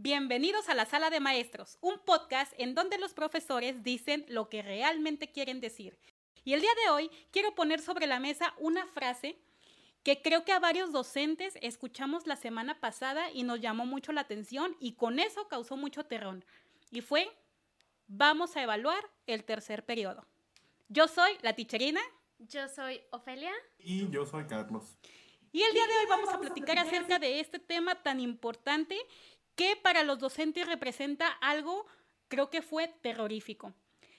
Bienvenidos a la Sala de Maestros, un podcast en donde los profesores dicen lo que realmente quieren decir. Y el día de hoy quiero poner sobre la mesa una frase que creo que a varios docentes escuchamos la semana pasada y nos llamó mucho la atención y con eso causó mucho terror. Y fue, vamos a evaluar el tercer periodo. Yo soy la ticherina. Yo soy Ofelia. Y yo soy Carlos. Y el día de hoy vamos a platicar acerca de este tema tan importante que para los docentes representa algo, creo que fue terrorífico.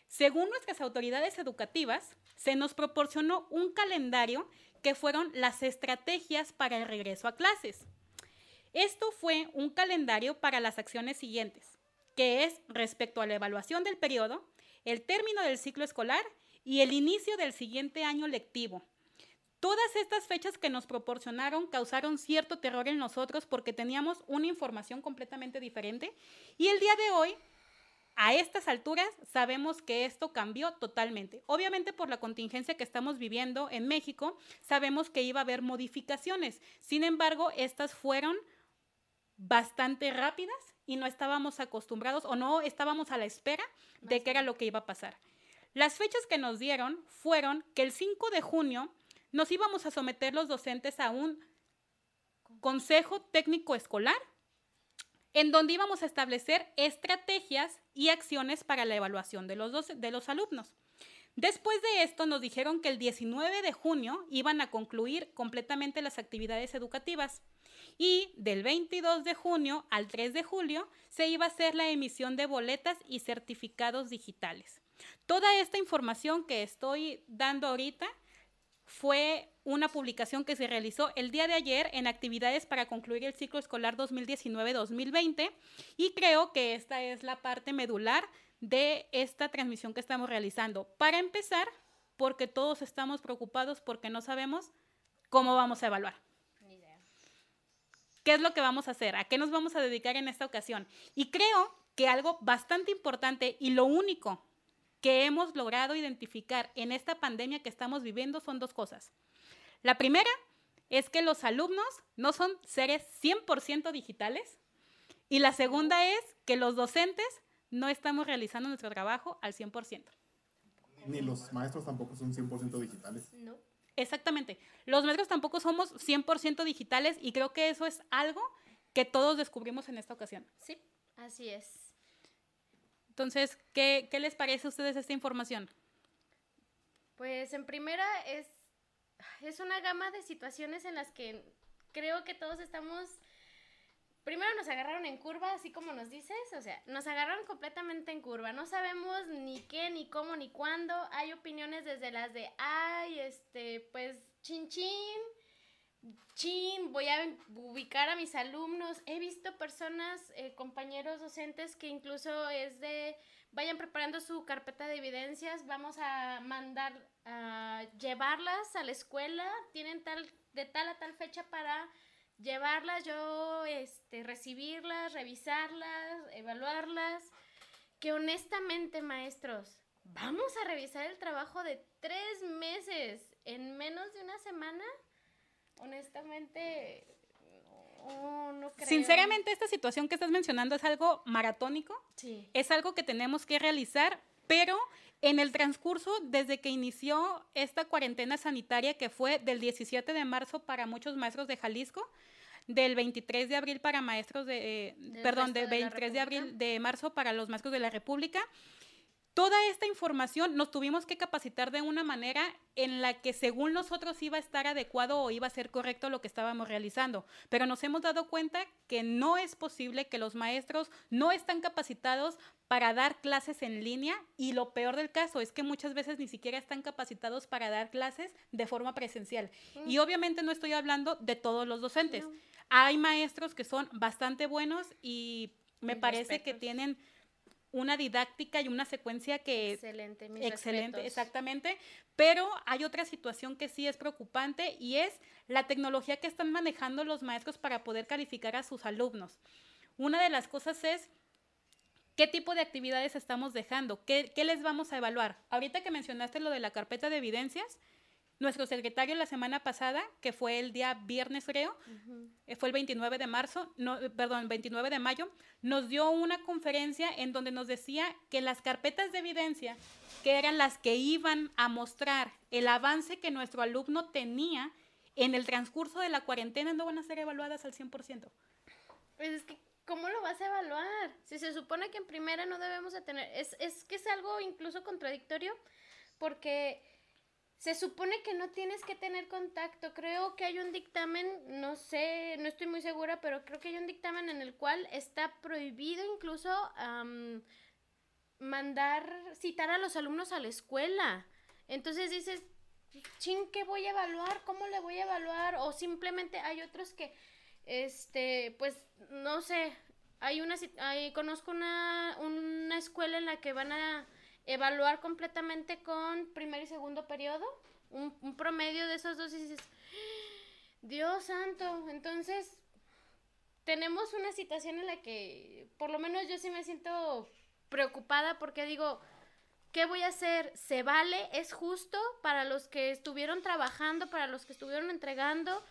Según nuestras autoridades educativas, se nos proporcionó un calendario que fueron las estrategias para el regreso a clases. Esto fue un calendario para las acciones siguientes, que es respecto a la evaluación del periodo, el término del ciclo escolar y el inicio del siguiente año lectivo, Todas estas fechas que nos proporcionaron causaron cierto terror en nosotros porque teníamos una información completamente diferente y el día de hoy, a estas alturas, sabemos que esto cambió totalmente. Obviamente por la contingencia que estamos viviendo en México, sabemos que iba a haber modificaciones. Sin embargo, estas fueron bastante rápidas y no estábamos acostumbrados o no estábamos a la espera de qué era lo que iba a pasar. Las fechas que nos dieron fueron que el 5 de junio nos íbamos a someter los docentes a un consejo técnico escolar en donde íbamos a establecer estrategias y acciones para la evaluación de los, de los alumnos. Después de esto nos dijeron que el 19 de junio iban a concluir completamente las actividades educativas y del 22 de junio al 3 de julio se iba a hacer la emisión de boletas y certificados digitales. Toda esta información que estoy dando ahorita fue una publicación que se realizó el día de ayer en actividades para concluir el ciclo escolar 2019-2020 y creo que esta es la parte medular de esta transmisión que estamos realizando. Para empezar, porque todos estamos preocupados porque no sabemos cómo vamos a evaluar. ¿Qué es lo que vamos a hacer? ¿A qué nos vamos a dedicar en esta ocasión? Y creo que algo bastante importante y lo único que hemos logrado identificar en esta pandemia que estamos viviendo son dos cosas. La primera es que los alumnos no son seres 100% digitales y la segunda es que los docentes no estamos realizando nuestro trabajo al 100%. Ni los maestros tampoco son 100% digitales. No. Exactamente. Los maestros tampoco somos 100% digitales y creo que eso es algo que todos descubrimos en esta ocasión. Sí, así es. Entonces, ¿qué, les parece a ustedes esta información? Pues en primera es, es una gama de situaciones en las que creo que todos estamos primero nos agarraron en curva, así como nos dices, o sea, nos agarraron completamente en curva. No sabemos ni qué, ni cómo, ni cuándo. Hay opiniones desde las de, ay, este, pues, chin chin, chin, voy a ubicar a mis alumnos. He visto personas, eh, compañeros docentes que incluso es de, vayan preparando su carpeta de evidencias, vamos a mandar a llevarlas a la escuela, tienen tal, de tal a tal fecha para llevarlas, yo, este, recibirlas, revisarlas, evaluarlas. Que honestamente, maestros, vamos a revisar el trabajo de tres meses en menos de una semana honestamente, no, creo. Sinceramente, esta situación que estás mencionando es algo maratónico. Sí. Es algo que tenemos que realizar, pero en el transcurso, desde que inició esta cuarentena sanitaria, que fue del 17 de marzo para muchos maestros de Jalisco, del 23 de abril para maestros de, eh, perdón, del 23 de abril de marzo para los maestros de la República, Toda esta información nos tuvimos que capacitar de una manera en la que según nosotros iba a estar adecuado o iba a ser correcto lo que estábamos realizando, pero nos hemos dado cuenta que no es posible que los maestros no están capacitados para dar clases en línea y lo peor del caso es que muchas veces ni siquiera están capacitados para dar clases de forma presencial. Y mm. obviamente no estoy hablando de todos los docentes. Hay maestros que son bastante buenos y me parece que tienen una didáctica y una secuencia que excelente, excelente, exactamente, pero hay otra situación que sí es preocupante y es la tecnología que están manejando los maestros para poder calificar a sus alumnos. Una de las cosas es qué tipo de actividades estamos dejando, qué, qué les vamos a evaluar. Ahorita que mencionaste lo de la carpeta de evidencias, Nuestro secretario la semana pasada, que fue el día viernes creo, eh, fue el 29 de marzo, no, eh, perdón, 29 de mayo, nos dio una conferencia en donde nos decía que las carpetas de evidencia, que eran las que iban a mostrar el avance que nuestro alumno tenía en el transcurso de la cuarentena, no van a ser evaluadas al 100%. Pues es que, ¿cómo lo vas a evaluar? Si se supone que en primera no debemos de tener, es, es que es algo incluso contradictorio, porque se supone que no tienes que tener contacto. Creo que hay un dictamen, no sé, no estoy muy segura, pero creo que hay un dictamen en el cual está prohibido incluso mandar, citar a los alumnos a la escuela. Entonces dices, ching, ¿qué voy a evaluar? ¿Cómo le voy a evaluar? O simplemente hay otros que, este, pues, no sé, hay una, hay, conozco una, una escuela en la que van a evaluar completamente con primer y segundo periodo, un, promedio de esos dos y dices, Dios santo, entonces tenemos una situación en la que por lo menos yo sí me siento preocupada porque digo, ¿qué voy a hacer? ¿Se vale? ¿Es justo para los que estuvieron trabajando, para los que estuvieron entregando?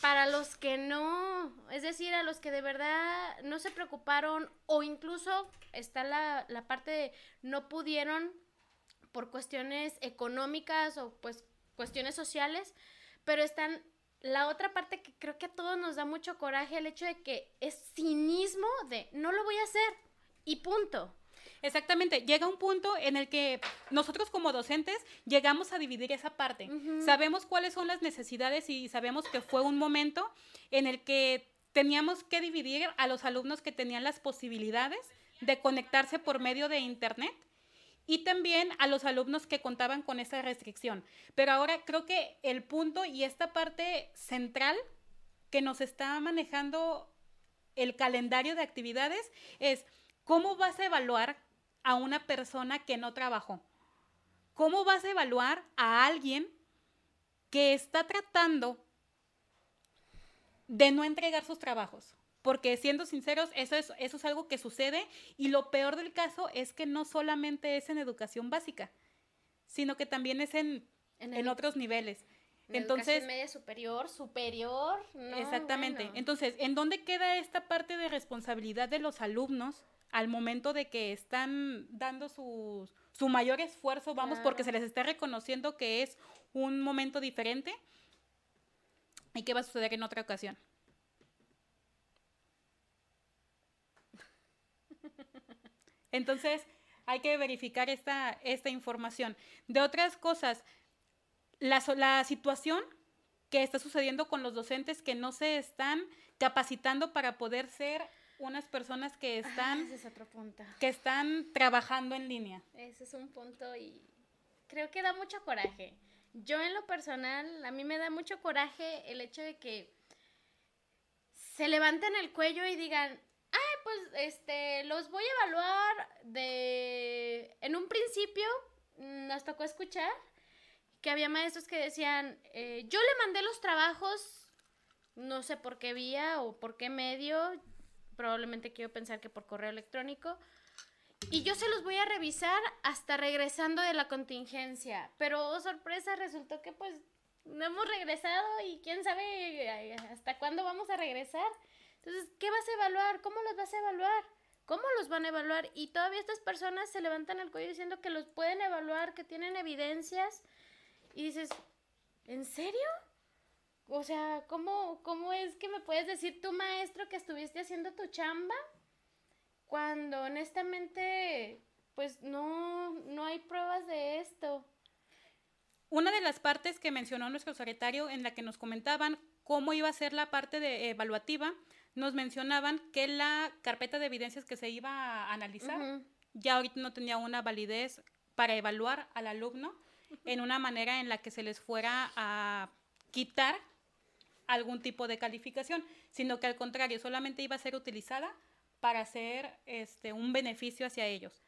Para los que no, es decir, a los que de verdad no se preocuparon o incluso está la, la parte de no pudieron por cuestiones económicas o pues cuestiones sociales, pero están la otra parte que creo que a todos nos da mucho coraje, el hecho de que es cinismo de no lo voy a hacer y punto. Exactamente, llega un punto en el que nosotros como docentes llegamos a dividir esa parte. Sabemos cuáles son las necesidades y sabemos que fue un momento en el que teníamos que dividir a los alumnos que tenían las posibilidades de conectarse por medio de Internet y también a los alumnos que contaban con esa restricción. Pero ahora creo que el punto y esta parte central que nos está manejando el calendario de actividades es cómo vas a evaluar a una persona que no trabajó? ¿Cómo vas a evaluar a alguien que está tratando de no entregar sus trabajos? Porque siendo sinceros, eso es, eso es algo que sucede y lo peor del caso es que no solamente es en educación básica, sino que también es en, en, otros niveles. En Entonces, media superior, superior. exactamente. Entonces, ¿en dónde queda esta parte de responsabilidad de los alumnos al momento de que están dando su, su mayor esfuerzo, vamos, porque se les está reconociendo que es un momento diferente y qué va a suceder en otra ocasión. Entonces, hay que verificar esta, esta información. De otras cosas, la, la situación que está sucediendo con los docentes que no se están capacitando para poder ser unas personas que ah, están, que están trabajando en línea. Ese es un punto y creo que da mucho coraje. Yo en lo personal, a mí me da mucho coraje el hecho de que se levanten el cuello y digan, ay, pues este, los voy a evaluar de... En un principio nos tocó escuchar que había maestros que decían, eh, yo le mandé los trabajos, no sé por qué vía o por qué medio, probablemente quiero pensar que por correo electrónico. Y yo se los voy a revisar hasta regresando de la contingencia. Pero, oh, sorpresa, resultó que pues no hemos regresado y quién sabe hasta cuándo vamos a regresar. Entonces, ¿qué vas a evaluar? ¿Cómo los vas a evaluar? ¿Cómo los van a evaluar? Y todavía estas personas se levantan el cuello diciendo que los pueden evaluar, que tienen evidencias. Y dices, ¿en serio? O sea, ¿cómo, ¿cómo es que me puedes decir tu maestro que estuviste haciendo tu chamba? Cuando honestamente, pues no, no hay pruebas de esto. Una de las partes que mencionó nuestro secretario en la que nos comentaban cómo iba a ser la parte de evaluativa, nos mencionaban que la carpeta de evidencias que se iba a analizar ya ahorita no tenía una validez para evaluar al alumno en una manera en la que se les fuera a quitar algún tipo de calificación, sino que al contrario, solamente iba a ser utilizada para hacer este, un beneficio hacia ellos.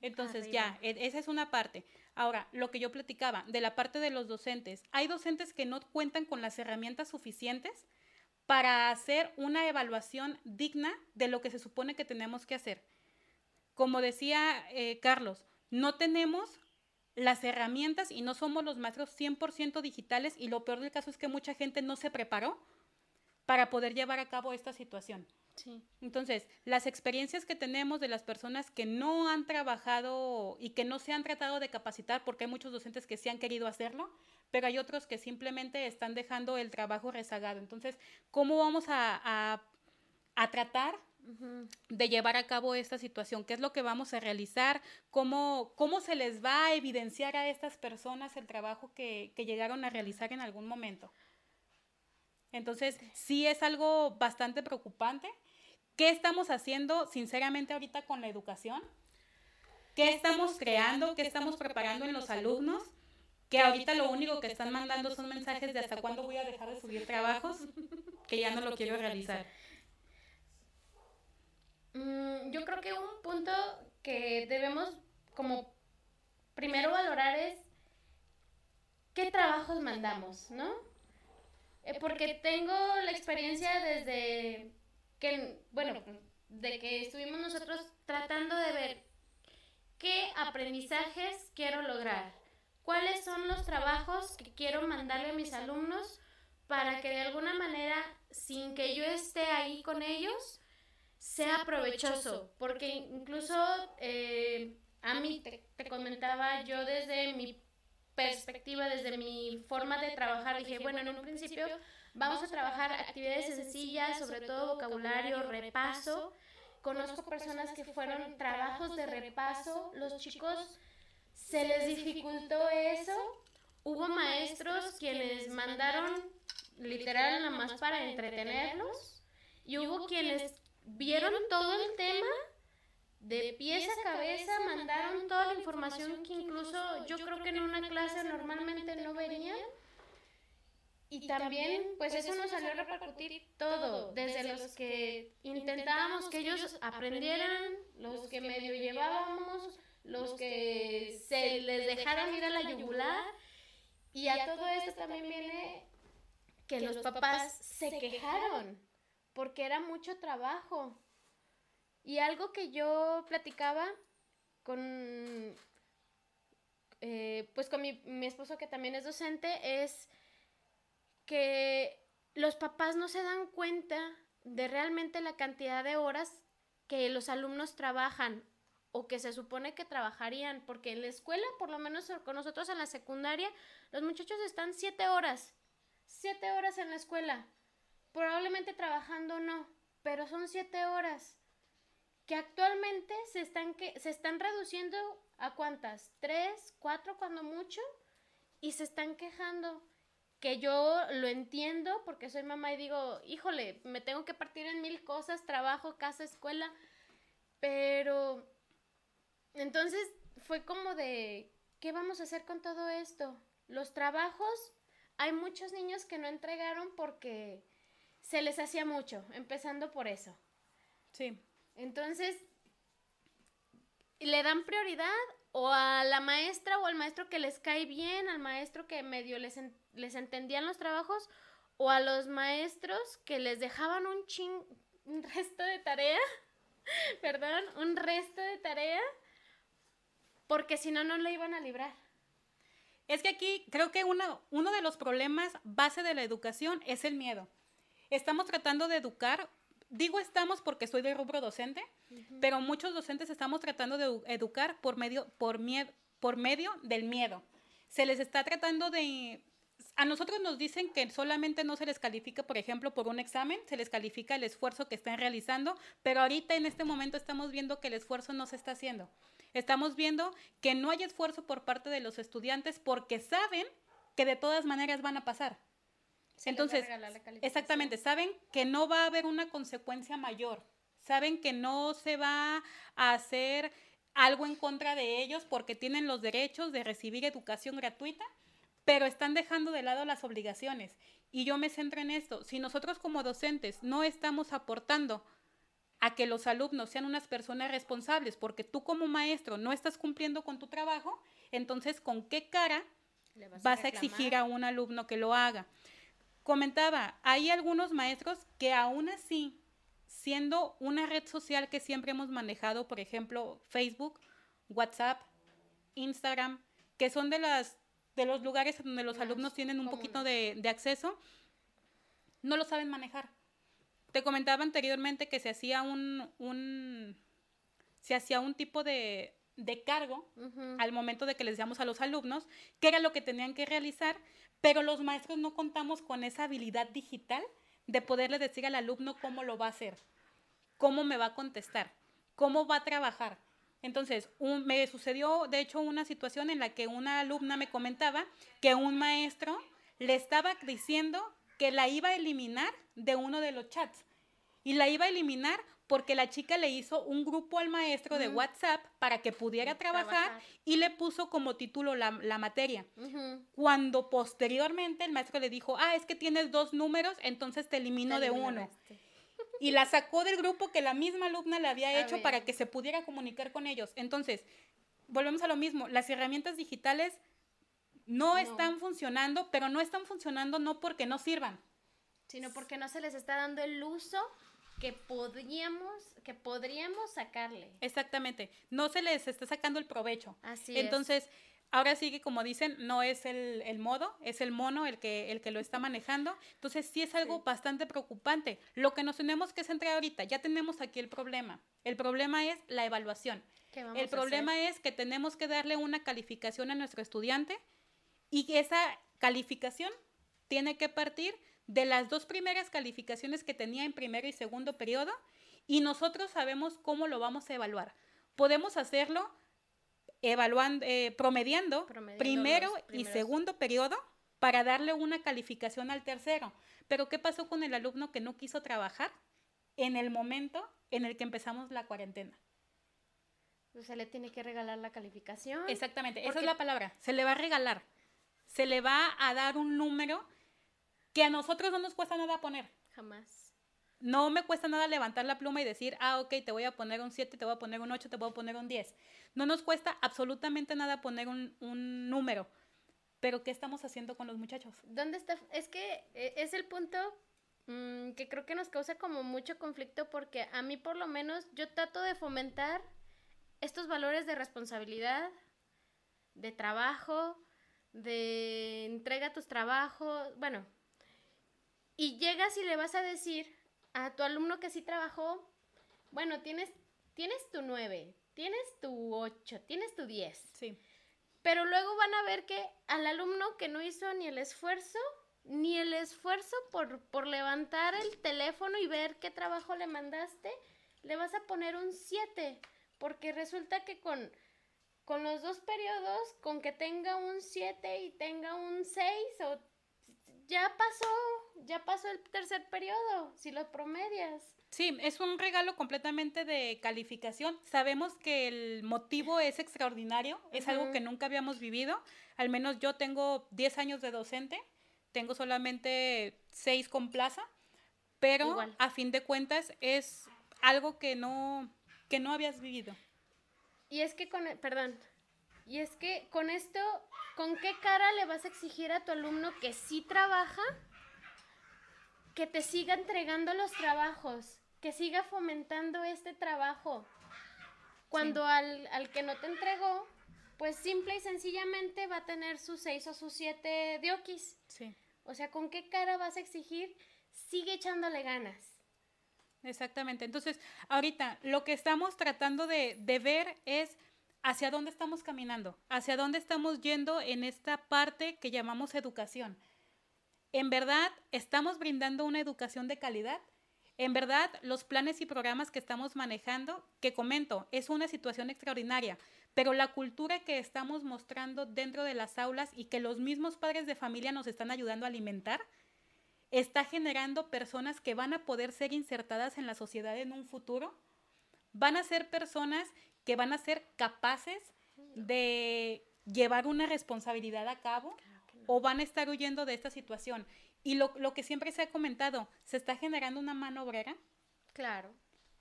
Entonces ya, e, esa es una parte. Ahora, lo que yo platicaba, de la parte de los docentes, hay docentes que no cuentan con las herramientas suficientes para hacer una evaluación digna de lo que se supone que tenemos que hacer. Como decía eh, Carlos, no tenemos las herramientas y no somos los maestros 100% digitales y lo peor del caso es que mucha gente no se preparó para poder llevar a cabo esta situación. Sí. Entonces, las experiencias que tenemos de las personas que no han trabajado y que no se han tratado de capacitar, porque hay muchos docentes que sí han querido hacerlo, pero hay otros que simplemente están dejando el trabajo rezagado. Entonces, ¿cómo vamos a, a, a tratar de llevar a cabo esta situación, qué es lo que vamos a realizar, cómo, cómo se les va a evidenciar a estas personas el trabajo que, que llegaron a realizar en algún momento. Entonces, sí es algo bastante preocupante. ¿Qué estamos haciendo, sinceramente, ahorita con la educación? ¿Qué estamos creando? ¿Qué estamos preparando en los alumnos? Que ahorita lo único que están mandando son mensajes de hasta cuándo voy a dejar de subir trabajos, que ya no lo quiero realizar. Mm, yo creo que un punto que debemos como primero valorar es qué trabajos mandamos, ¿no? Eh, porque tengo la experiencia desde que, bueno, de que estuvimos nosotros tratando de ver qué aprendizajes quiero lograr, cuáles son los trabajos que quiero mandarle a mis alumnos para que de alguna manera, sin que yo esté ahí con ellos, sea provechoso, porque incluso eh, a mí te, te, comentaba yo desde mi perspectiva, desde mi forma de trabajar, dije, bueno, en un principio vamos a trabajar actividades sencillas, sobre todo vocabulario, repaso. Conozco personas que fueron trabajos de repaso, los chicos se les dificultó eso. Hubo maestros quienes mandaron literal nada más para entretenerlos y hubo quienes vieron todo el tema de pies a cabeza, mandaron toda la información que incluso yo creo que en una clase normalmente no verían. Y también, pues eso nos salió a repercutir todo, desde los que intentábamos que ellos aprendieran, los que medio llevábamos, los que se les dejaran ir a la yugular. Y a todo esto también viene que los papás se quejaron porque era mucho trabajo. Y algo que yo platicaba con, eh, pues con mi, mi esposo que también es docente, es que los papás no se dan cuenta de realmente la cantidad de horas que los alumnos trabajan o que se supone que trabajarían, porque en la escuela, por lo menos con nosotros en la secundaria, los muchachos están siete horas, siete horas en la escuela. Probablemente trabajando no, pero son siete horas que actualmente se están, que, se están reduciendo a cuántas, tres, cuatro cuando mucho, y se están quejando. Que yo lo entiendo porque soy mamá y digo, híjole, me tengo que partir en mil cosas, trabajo, casa, escuela, pero entonces fue como de, ¿qué vamos a hacer con todo esto? Los trabajos, hay muchos niños que no entregaron porque se les hacía mucho, empezando por eso. Sí. Entonces, le dan prioridad o a la maestra o al maestro que les cae bien, al maestro que medio les, en, les entendían los trabajos, o a los maestros que les dejaban un ching, un resto de tarea, perdón, un resto de tarea, porque si no, no le iban a librar. Es que aquí creo que uno, uno de los problemas base de la educación es el miedo estamos tratando de educar, digo estamos porque soy de rubro docente, uh -huh. pero muchos docentes estamos tratando de educar por medio, por, miedo, por medio del miedo. Se les está tratando de... A nosotros nos dicen que solamente no se les califica, por ejemplo, por un examen, se les califica el esfuerzo que están realizando, pero ahorita en este momento estamos viendo que el esfuerzo no se está haciendo. Estamos viendo que no hay esfuerzo por parte de los estudiantes porque saben que de todas maneras van a pasar. Se Entonces, exactamente, saben que no va a haber una consecuencia mayor, saben que no se va a hacer algo en contra de ellos porque tienen los derechos de recibir educación gratuita, pero están dejando de lado las obligaciones. Y yo me centro en esto, si nosotros como docentes no estamos aportando a que los alumnos sean unas personas responsables porque tú como maestro no estás cumpliendo con tu trabajo, entonces ¿con qué cara vas, vas a, a exigir a un alumno que lo haga? Comentaba, hay algunos maestros que aún así, siendo una red social que siempre hemos manejado, por ejemplo, Facebook, WhatsApp, Instagram, que son de las de los lugares donde los alumnos tienen un poquito de, de acceso, no lo saben manejar. Te comentaba anteriormente que se hacía un, un se hacía un tipo de, de cargo al momento de que les decíamos a los alumnos qué era lo que tenían que realizar, pero los maestros no contamos con esa habilidad digital de poderle decir al alumno cómo lo va a hacer, cómo me va a contestar, cómo va a trabajar. Entonces, me sucedió, de hecho, una situación en la que una alumna me comentaba que un maestro le estaba diciendo que la iba a eliminar de uno de los chats. Y la iba a eliminar porque la chica le hizo un grupo al maestro de WhatsApp para que pudiera trabajar, y le puso como título la, materia. Cuando posteriormente el maestro le dijo, ah, es que tienes dos números, entonces te elimino de uno. Este. Y la sacó del grupo que la misma alumna le había hecho para que se pudiera comunicar con ellos. Entonces, volvemos a lo mismo, las herramientas digitales no, están funcionando, pero no están funcionando no porque no sirvan. Sino porque no se les está dando el uso que podríamos, que podríamos sacarle. Exactamente. No se les está sacando el provecho. Así Entonces, ahora sí que como dicen, no es el, modo, es el mono el que, el que lo está manejando. Entonces, sí es algo bastante preocupante. Lo que nos tenemos que centrar ahorita, ya tenemos aquí el problema. El problema es la evaluación. El problema es que tenemos que darle una calificación a nuestro estudiante y esa calificación tiene que partir de las dos primeras calificaciones que tenía en primero y segundo periodo y nosotros sabemos cómo lo vamos a evaluar. Podemos hacerlo evaluando, eh, promediando, primero y segundo periodo para darle una calificación al tercero. Pero ¿qué pasó con el alumno que no quiso trabajar en el momento en el que empezamos la cuarentena? Pues se le tiene que regalar la calificación. Exactamente, esa es la palabra. Se le va a regalar. Se le va a dar un número que a nosotros no nos cuesta nada poner. Jamás. No me cuesta nada levantar la pluma y decir, ah, ok, te voy a poner un 7, te voy a poner un 8, te voy a poner un 10. No nos cuesta absolutamente nada poner un, un número. Pero, ¿qué estamos haciendo con los muchachos? ¿Dónde está? Es que eh, es el punto mm, que creo que nos causa como mucho conflicto porque a mí por lo menos yo trato de fomentar estos valores de responsabilidad, de trabajo, de entrega tus trabajos, bueno, y llegas y le vas a decir a tu alumno que sí trabajó, bueno, tienes, tienes tu 9, tienes tu 8, tienes tu 10. Sí. Pero luego van a ver que al alumno que no hizo ni el esfuerzo, ni el esfuerzo por, por levantar el teléfono y ver qué trabajo le mandaste, le vas a poner un 7. Porque resulta que con, con los dos periodos, con que tenga un 7 y tenga un 6 o ya pasó, ya pasó el tercer periodo, si lo promedias. Sí, es un regalo completamente de calificación. Sabemos que el motivo es extraordinario, es algo que nunca habíamos vivido. Al menos yo tengo 10 años de docente, tengo solamente 6 con plaza, pero a fin de cuentas es algo que no, que no habías vivido. Y es que con, perdón, y es que con esto, ¿con qué cara le vas a exigir a tu alumno que sí trabaja? Que te siga entregando los trabajos, que siga fomentando este trabajo. Cuando al, que no te entregó, pues simple y sencillamente va a tener sus seis o sus siete diokis. Sí. O sea, ¿con qué cara vas a exigir? Sigue echándole ganas. Exactamente. Entonces, ahorita lo que estamos tratando de, de ver es hacia dónde estamos caminando, hacia dónde estamos yendo en esta parte que llamamos educación. ¿En verdad estamos brindando una educación de calidad? En verdad, los planes y programas que estamos manejando, que comento, es una situación extraordinaria, pero la cultura que estamos mostrando dentro de las aulas y que los mismos padres de familia nos están ayudando a alimentar, está generando personas que van a poder ser insertadas en la sociedad en un futuro, van a ser personas que van a ser capaces de llevar una responsabilidad a cabo o van a estar huyendo de esta situación. Y lo, que siempre se ha comentado, ¿se está generando una mano obrera? Claro.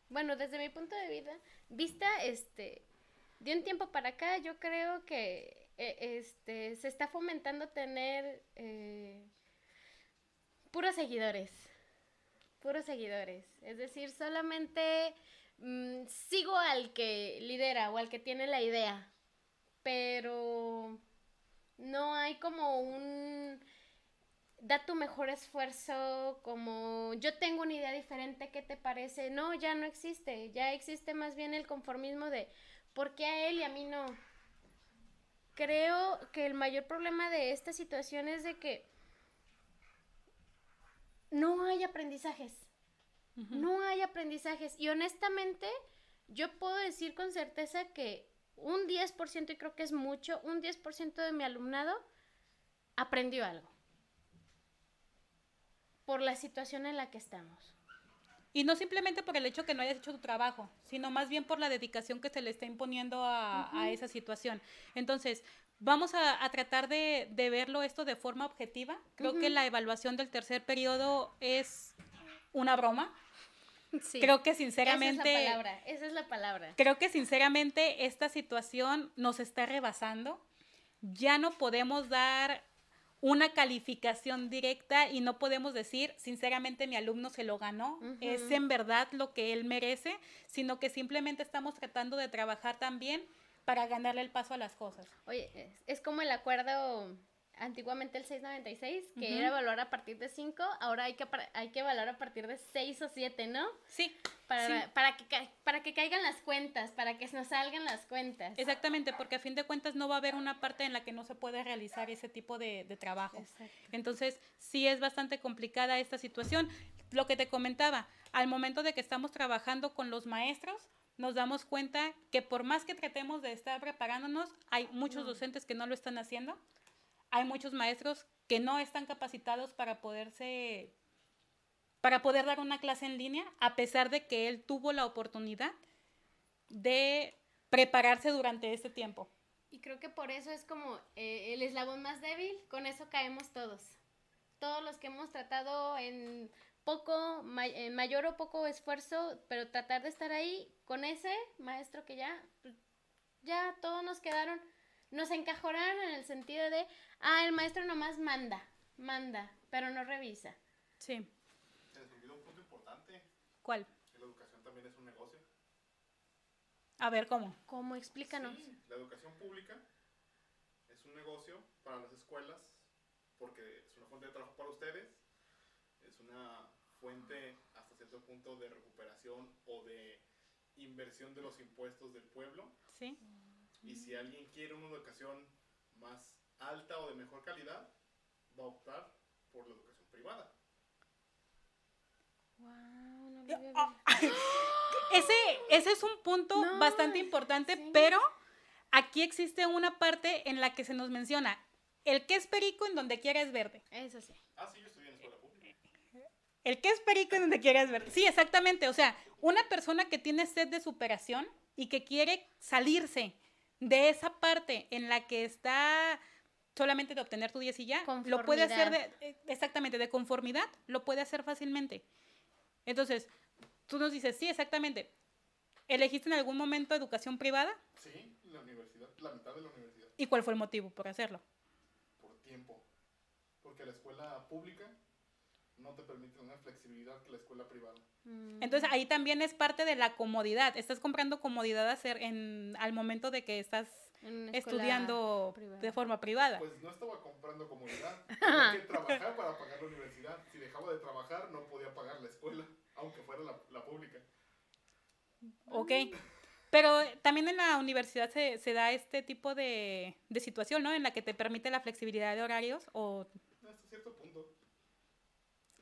Bueno, desde mi punto de vista, vista, este, de un tiempo para acá, yo creo que e, este, se está fomentando tener eh, puros seguidores. Puros seguidores. Es decir, solamente Mm, sigo al que lidera o al que tiene la idea, pero No hay como un da tu mejor esfuerzo, como yo tengo una idea diferente, ¿qué te parece? No, ya no existe, ya existe más bien el conformismo de ¿por qué a él y a mí no? Creo que el mayor problema de esta situación es de que no hay aprendizajes. No hay aprendizajes. Y honestamente, yo puedo decir con certeza que un 10%, y creo que es mucho, un 10% de mi alumnado aprendió algo. Por la situación en la que estamos. Y no simplemente por el hecho que no hayas hecho tu trabajo, sino más bien por la dedicación que se le está imponiendo a, esa situación. Entonces, vamos a, tratar de, verlo esto de forma objetiva. Creo que la evaluación del tercer periodo es una broma. Sí. Creo que sinceramente... Esa es la palabra, esa es la palabra. Creo que sinceramente esta situación nos está rebasando. Ya no podemos dar una calificación directa y no podemos decir, sinceramente mi alumno se lo ganó, es en verdad lo que él merece, sino que simplemente estamos tratando de trabajar también para ganarle el paso a las cosas. Oye, es como el acuerdo antiguamente el 696, que era evaluar a partir de 5, ahora hay que, hay que evaluar a partir de 6 o 7, ¿no? Sí. Para, Para, que, para que caigan las cuentas, para que nos salgan las cuentas. Exactamente, porque a fin de cuentas no va a haber una parte en la que no se puede realizar ese tipo de, de trabajo. Entonces, sí es bastante complicada esta situación. Lo que te comentaba, al momento de que estamos trabajando con los maestros, nos damos cuenta que por más que tratemos de estar preparándonos, hay muchos docentes que no lo están haciendo hay muchos maestros que no están capacitados para poderse, para poder dar una clase en línea, a pesar de que él tuvo la oportunidad de prepararse durante este tiempo. Y creo que por eso es como eh, el eslabón más débil, con eso caemos todos. Todos los que hemos tratado en poco, en mayor o poco esfuerzo, pero tratar de estar ahí con ese maestro que ya, ya todos nos quedaron nos encajonaron en el sentido de, ah, el maestro nomás manda, manda, pero no revisa. Sí. Se les olvidó un punto importante. ¿Cuál? la educación también es un negocio. A ver, ¿cómo? ¿Cómo? Explícanos. Sí, la educación pública es un negocio para las escuelas porque es una fuente de trabajo para ustedes, es una fuente hasta cierto punto de recuperación o de inversión de los impuestos del pueblo. Sí. Y si alguien quiere una educación más alta o de mejor calidad, va a optar por la educación privada. Wow, no ah, ese, ese es un punto bastante importante, pero aquí existe una parte en la que se nos menciona el que es perico en donde quiera es verde. Eso sí. Ah, sí, yo estudié en escuela pública. El que es perico en donde quiera es verde. Sí, exactamente. O sea, una persona que tiene sed de superación y que quiere salirse de esa parte en la que está solamente de obtener tu 10 y ya, lo puede hacer de, eh, exactamente de conformidad, lo puede hacer fácilmente. Entonces, tú nos dices, sí, exactamente. ¿Elegiste en algún momento educación privada? Sí, la universidad, la mitad de la universidad. ¿Y cuál fue el motivo por hacerlo? Por tiempo. Porque la escuela pública no te permite una flexibilidad que la escuela privada. Entonces ahí también es parte de la comodidad. Estás comprando comodidad hacer en, al momento de que estás estudiando de forma privada. Pues no estaba comprando comodidad. Tenía que trabajar para pagar la universidad. Si dejaba de trabajar no podía pagar la escuela, aunque fuera la, pública. Ok. Pero también en la universidad se, se da este tipo de, de, situación, ¿no? En la que te permite la flexibilidad de horarios o... Hasta cierto punto.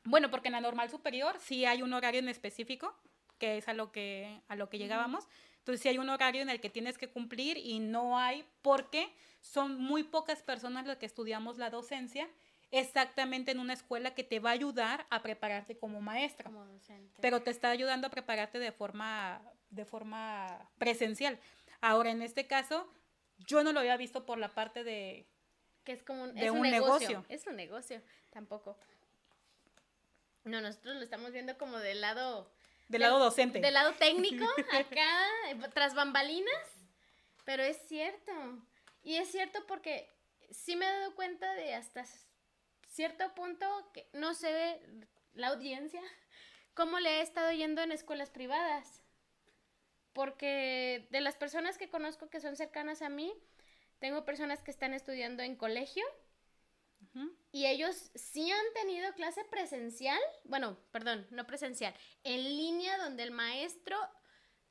Bueno, porque en la normal superior sí hay un horario en específico, que es a lo que, a lo que llegábamos. Entonces sí hay un horario en el que tienes que cumplir y no hay, porque son muy pocas personas las que estudiamos la docencia exactamente en una escuela que te va a ayudar a prepararte como maestra. Como docente. Pero te está ayudando a prepararte de forma, de forma presencial. Ahora, en este caso, yo no lo había visto por la parte de... Que es como un, de un, negocio. Es un negocio, tampoco. No, nosotros lo estamos viendo como del lado... Del, lado docente. Del lado técnico, acá, tras bambalinas. Pero es cierto. Y es cierto porque sí me he dado cuenta de hasta cierto punto que no sé la audiencia cómo le he estado yendo en escuelas privadas. Porque de las personas que conozco que son cercanas a mí, tengo personas que están estudiando en colegio y ellos sí han tenido clase presencial, bueno, perdón, no presencial, en línea donde el maestro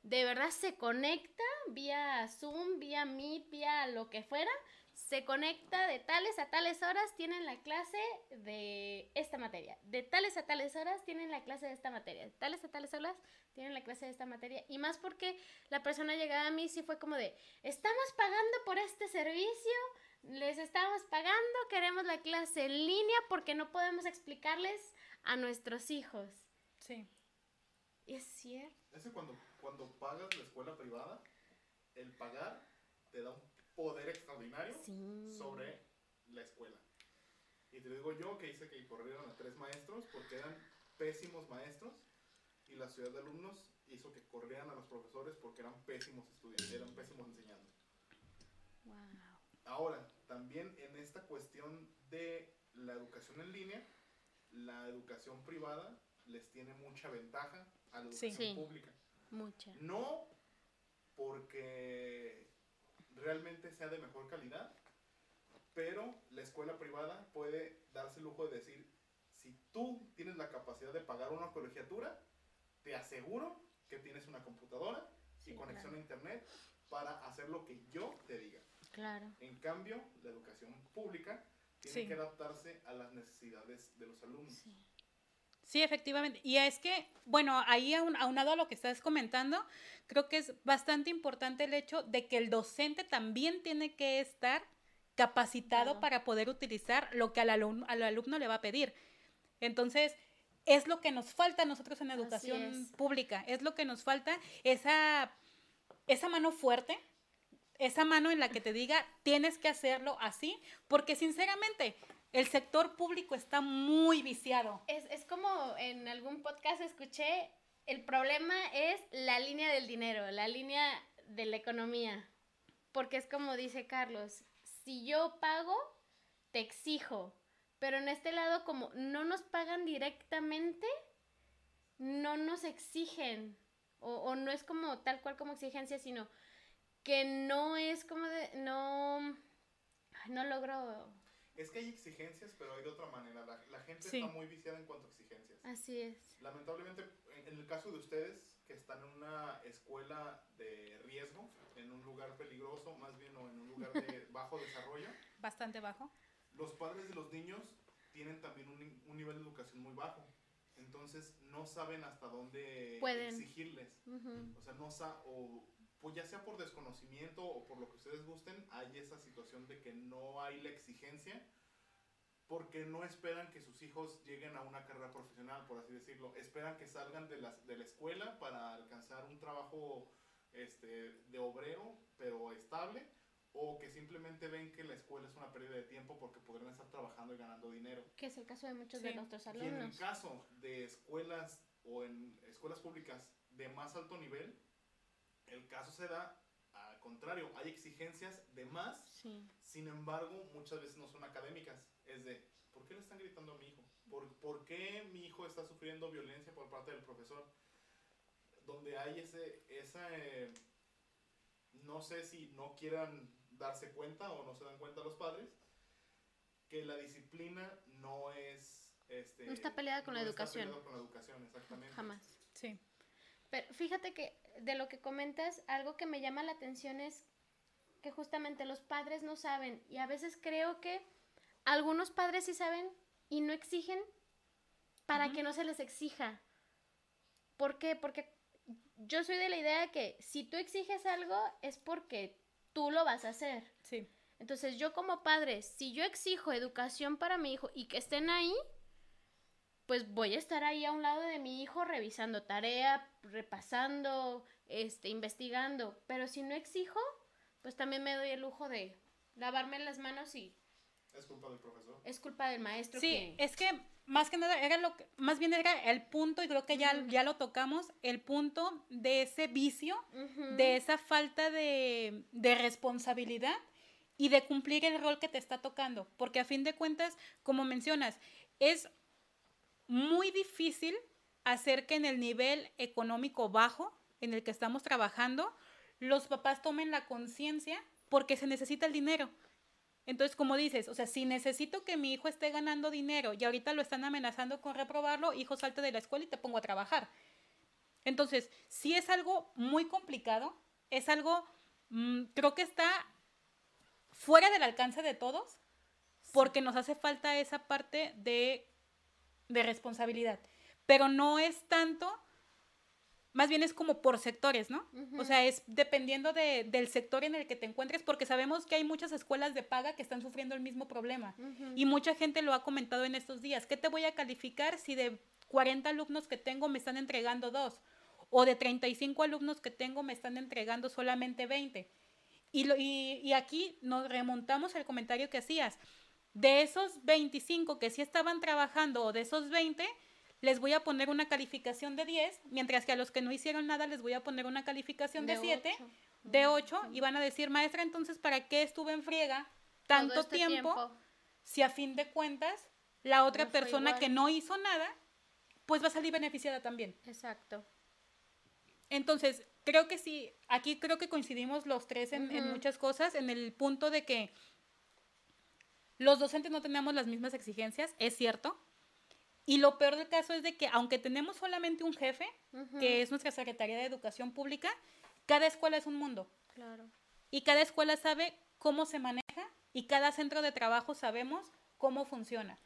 de verdad se conecta vía Zoom, vía Meet, vía lo que fuera, se conecta de tales a tales horas, tienen la clase de esta materia, de tales a tales horas tienen la clase de esta materia, de tales a tales horas tienen la clase de esta materia, y más porque la persona llegada a mí sí fue como de, estamos pagando por este servicio, les estamos pagando, queremos la clase en línea porque no podemos explicarles a nuestros hijos. Sí. Y es cierto. Ese cuando, cuando pagas la escuela privada, el pagar te da un poder extraordinario sobre la escuela. Y te digo yo que hice que corrieron a tres maestros porque eran pésimos maestros y la ciudad de alumnos hizo que corrieran a los profesores porque eran pésimos estudiantes, eran pésimos enseñando. Ahora, también en esta cuestión de la educación en línea, la educación privada les tiene mucha ventaja a la educación pública. Mucha. No porque realmente sea de mejor calidad, pero la escuela privada puede darse el lujo de decir, si tú tienes la capacidad de pagar una colegiatura, te aseguro que tienes una computadora y conexión a internet para hacer lo que yo te diga. Claro. En cambio, la educación pública tiene que adaptarse a las necesidades de los alumnos. Sí. efectivamente. Y es que, bueno, ahí aunado a lo que estás comentando, creo que es bastante importante el hecho de que el docente también tiene que estar capacitado para poder utilizar lo que al alumno, al alumno le va a pedir. Entonces, es lo que nos falta a nosotros en educación pública, es lo que nos falta, esa, esa mano fuerte esa mano en la que te diga, tienes que hacerlo así, porque sinceramente el sector público está muy viciado. Es, como en algún podcast escuché, el problema es la línea del dinero, la línea de la economía, porque es como dice Carlos, si yo pago, te exijo, pero en este lado como no nos pagan directamente, no nos exigen, o, o no es como tal cual como exigencia, sino que no es como de, no, no logro... Es que hay exigencias, pero hay de otra manera. La, gente está muy viciada en cuanto a exigencias. Así es. Lamentablemente, en el caso de ustedes, que están en una escuela de riesgo, en un lugar peligroso, más bien, o en un lugar de bajo desarrollo. Bastante bajo. Los padres de los niños tienen también un, un nivel de educación muy bajo. Entonces, no saben hasta dónde exigirles. O sea, no saben pues ya sea por desconocimiento o por lo que ustedes gusten, hay esa situación de que no hay la exigencia porque no esperan que sus hijos lleguen a una carrera profesional, por así decirlo. Esperan que salgan de la, de la escuela para alcanzar un trabajo este, de obrero, pero estable, o que simplemente ven que la escuela es una pérdida de tiempo porque podrían estar trabajando y ganando dinero. Que es el caso de muchos de nuestros alumnos. Y en el caso de escuelas o en escuelas públicas de más alto nivel, el caso se da al contrario, hay exigencias de más, sin embargo, muchas veces no son académicas. Es de, ¿por qué le están gritando a mi hijo? ¿Por, ¿Por, qué mi hijo está sufriendo violencia por parte del profesor? Donde hay ese, esa, eh, no sé si no quieran darse cuenta o no se dan cuenta los padres, que la disciplina no es... Este, no está peleada con la educación. Está con la educación, exactamente. Jamás. Sí. Pero fíjate que de lo que comentas, algo que me llama la atención es que justamente los padres no saben y a veces creo que algunos padres sí saben y no exigen para que no se les exija. ¿Por qué? Porque yo soy de la idea que si tú exiges algo es porque tú lo vas a hacer. Sí. Entonces yo como padre, si yo exijo educación para mi hijo y que estén ahí, pues voy a estar ahí a un lado de mi hijo revisando tarea, repasando, este, investigando. Pero si no exijo, pues también me doy el lujo de lavarme las manos y... Es culpa del profesor. Es culpa del maestro. Sí, es que más que nada era lo que, más bien era el punto, y creo que ya, ya lo tocamos, el punto de ese vicio, de esa falta de, de responsabilidad y de cumplir el rol que te está tocando. Porque a fin de cuentas, como mencionas, es muy difícil hacer que en el nivel económico bajo en el que estamos trabajando, los papás tomen la conciencia porque se necesita el dinero. Entonces, como dices, o sea, si necesito que mi hijo esté ganando dinero y ahorita lo están amenazando con reprobarlo, hijo, salte de la escuela y te pongo a trabajar. Entonces, sí es algo muy complicado, es algo, mm, creo que está fuera del alcance de todos, porque nos hace falta esa parte de, de responsabilidad. Pero no es tanto más bien es como por sectores, ¿no? O sea, es dependiendo de, del sector en el que te encuentres, porque sabemos que hay muchas escuelas de paga que están sufriendo el mismo problema. Y mucha gente lo ha comentado en estos días. ¿Qué te voy a calificar si de 40 alumnos que tengo me están entregando dos? O de 35 alumnos que tengo me están entregando solamente 20. Y, lo, y, y aquí nos remontamos al comentario que hacías. De esos 25 que sí estaban trabajando o de esos 20, les voy a poner una calificación de 10, mientras que a los que no hicieron nada les voy a poner una calificación de, 7, de 8, y van a decir, maestra, entonces, ¿para qué estuve en friega tanto este tiempo, si a fin de cuentas la otra persona que no hizo nada, pues va a salir beneficiada también? Exacto. Entonces, creo que sí, aquí creo que coincidimos los tres en, en muchas cosas, en el punto de que los docentes no tenemos las mismas exigencias, es cierto, y lo peor del caso es de que aunque tenemos solamente un jefe, que es nuestra Secretaría de Educación Pública, cada escuela es un mundo. Claro. Y cada escuela sabe cómo se maneja y cada centro de trabajo sabemos cómo funciona.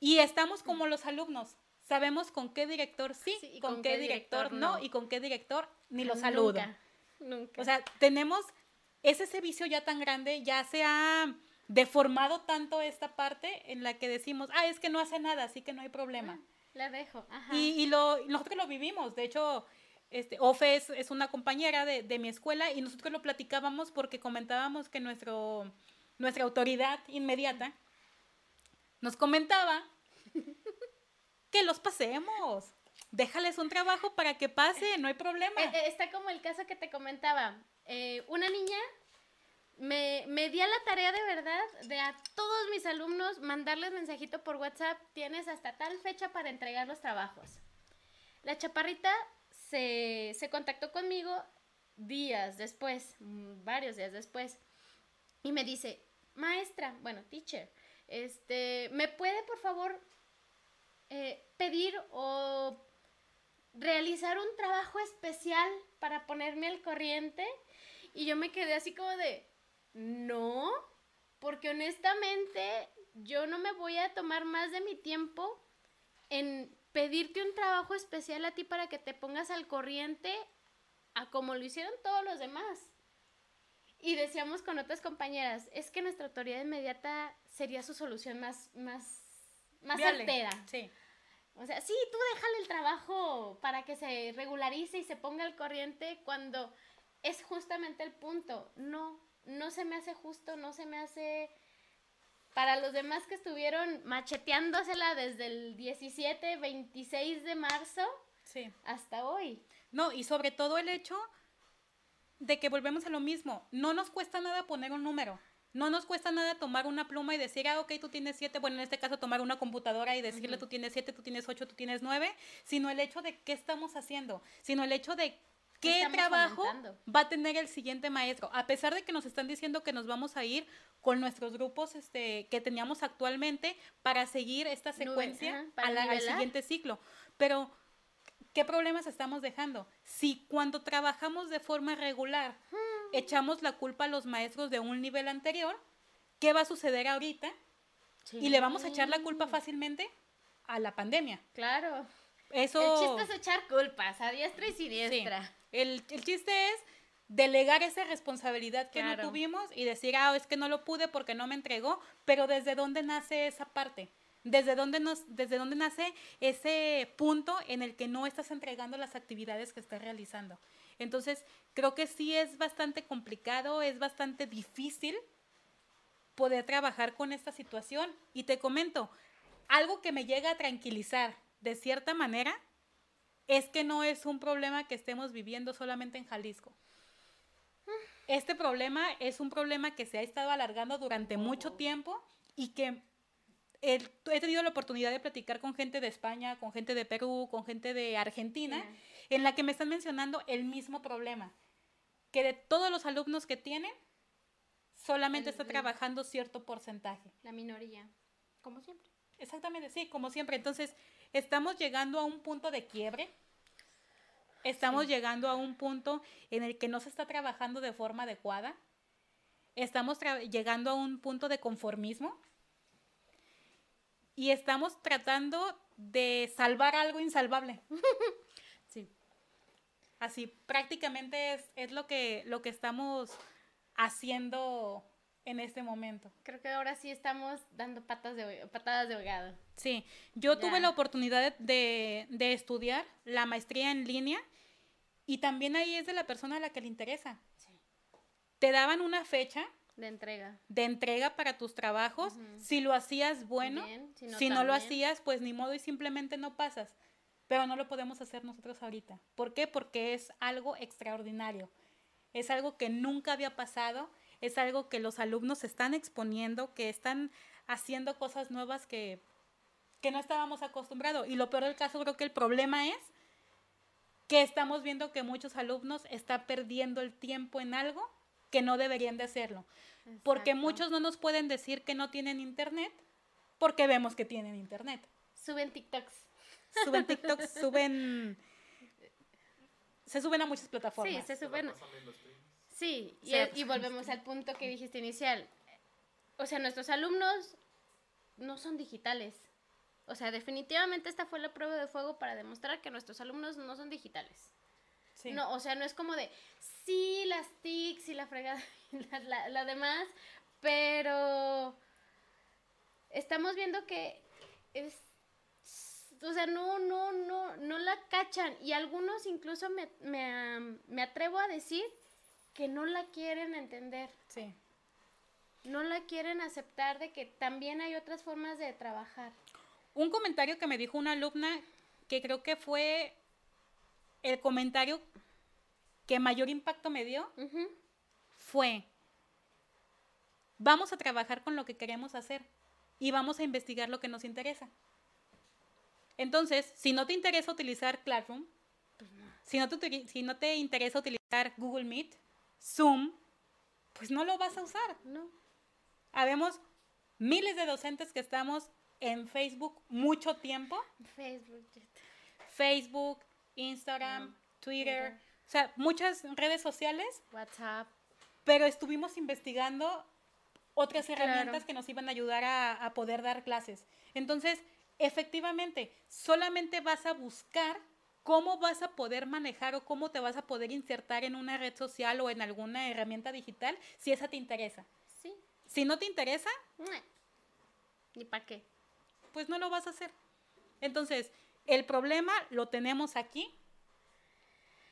Y estamos como los alumnos, sabemos con qué director sí, y con, qué, director, no, y con qué director ni lo saluda. Nunca. O sea, tenemos ese servicio ya tan grande, ya se ha deformado tanto esta parte en la que decimos, ah, es que no hace nada, así que no hay problema. Ah, la dejo. Y, y lo, nosotros lo vivimos, de hecho, este, Ofe es, una compañera de, de, mi escuela y nosotros lo platicábamos porque comentábamos que nuestro, nuestra autoridad inmediata nos comentaba que los pasemos. Déjales un trabajo para que pase, no hay problema. Eh, eh, está como el caso que te comentaba. Eh, una niña me, me di a la tarea de verdad de a todos mis alumnos mandarles mensajito por WhatsApp, tienes hasta tal fecha para entregar los trabajos. La chaparrita se, se contactó conmigo días después, varios días después, y me dice, maestra, bueno, teacher, este, ¿me puede por favor eh, pedir o realizar un trabajo especial para ponerme al corriente? Y yo me quedé así como de, no, porque honestamente yo no me voy a tomar más de mi tiempo en pedirte un trabajo especial a ti para que te pongas al corriente a como lo hicieron todos los demás. Y decíamos con otras compañeras, es que nuestra autoridad inmediata sería su solución más, más, más certera. Sí. O sea, sí, tú déjale el trabajo para que se regularice y se ponga al corriente cuando es justamente el punto. No, no se me hace justo, no se me hace... Para los demás que estuvieron macheteándosela desde el 17, 26 de marzo sí. hasta hoy. No, y sobre todo el hecho de que volvemos a lo mismo. No nos cuesta nada poner un número. No nos cuesta nada tomar una pluma y decir, ah, ok, tú tienes siete. Bueno, en este caso, tomar una computadora y decirle, tú tienes siete, tú tienes ocho, tú tienes nueve. Sino el hecho de qué estamos haciendo. Sino el hecho de ¿Qué trabajo va a tener el siguiente maestro? A pesar de que nos están diciendo que nos vamos a ir con nuestros grupos este, que teníamos actualmente para seguir esta secuencia al siguiente ciclo. Pero, ¿qué problemas estamos dejando? Si cuando trabajamos de forma regular hmm. echamos la culpa a los maestros de un nivel anterior, ¿qué va a suceder ahorita? Y le vamos a echar la culpa fácilmente a la pandemia. Claro. Eso... El chiste es echar culpas a diestra y siniestra. El, chiste es delegar esa responsabilidad que no tuvimos y decir, ah, es que no lo pude porque no me entregó, pero ¿desde dónde nace esa parte? ¿Desde dónde, nos, ¿Desde dónde nace ese punto en el que no estás entregando las actividades que estás realizando? Entonces, creo que sí es bastante complicado, es bastante difícil poder trabajar con esta situación. Y te comento, algo que me llega a tranquilizar de cierta manera es que no es un problema que estemos viviendo solamente en Jalisco. Este problema es un problema que se ha estado alargando durante mucho tiempo y que he, tenido la oportunidad de platicar con gente de España, con gente de Perú, con gente de Argentina, en la que me están mencionando el mismo problema, que de todos los alumnos que tienen, solamente El- está trabajando cierto porcentaje. La minoría, como siempre. Exactamente, sí, como siempre. Entonces, estamos llegando a un punto de quiebre. Estamos llegando a un punto en el que no se está trabajando de forma adecuada. Estamos llegando a un punto de conformismo. Y estamos tratando de salvar algo insalvable. Sí. Así, prácticamente es, es lo, que, lo que estamos haciendo en este momento. Creo que ahora sí estamos dando patas de, patadas de ahogado. Sí, yo tuve la oportunidad de, de estudiar la maestría en línea y también ahí es de la persona a la que le interesa. Sí. Te daban una fecha De entrega. de entrega para tus trabajos, si lo hacías bueno, Bien, si si no, lo hacías pues ni modo y simplemente no pasas. Pero no lo podemos hacer nosotros ahorita. ¿Por qué? Porque es algo extraordinario. Es algo que nunca había pasado, es algo que los alumnos están exponiendo, que están haciendo cosas nuevas que, que no estábamos acostumbrados. Y lo peor del caso, creo que el problema es que estamos viendo que muchos alumnos están perdiendo el tiempo en algo que no deberían de hacerlo. Porque muchos no nos pueden decir que no tienen internet porque vemos que tienen internet. Suben TikToks. Suben TikToks, suben... Se suben a muchas Sí, plataformas. se Se suben. Sí, y, volvemos al punto que dijiste inicial. O sea, nuestros alumnos no son digitales. O sea, definitivamente esta fue la prueba de fuego para demostrar que nuestros alumnos no son digitales. Sí. No, o sea, no es como de, sí, las TICs y la fregada, y la, la- la demás, pero estamos viendo que es, o sea, no, no, no, no la cachan. Y algunos incluso me, me, me atrevo a decir que no la quieren entender, Sí. no la quieren aceptar de que también hay otras formas de trabajar. Un comentario que me dijo una alumna que creo que fue el comentario que mayor impacto me dio fue, vamos a trabajar con lo que queremos hacer y vamos a investigar lo que nos interesa. Entonces, si no te interesa utilizar Classroom, si no te, si no te interesa utilizar Google Meet, Zoom, pues no lo vas a usar. No, Habemos miles de docentes que estamos en Facebook mucho tiempo, Facebook, Facebook, Instagram, Twitter, Twitter. o sea, muchas redes sociales WhatsApp. pero estuvimos investigando otras Claro. herramientas que nos iban a ayudar a, a poder dar clases. Entonces, efectivamente, solamente vas a buscar cómo vas a poder manejar o cómo te vas a poder insertar en una red social o en alguna herramienta digital si esa te interesa. Sí. Si no te interesa, Mua. ¿Ni para qué? pues no lo vas a hacer. Entonces, el problema lo tenemos aquí.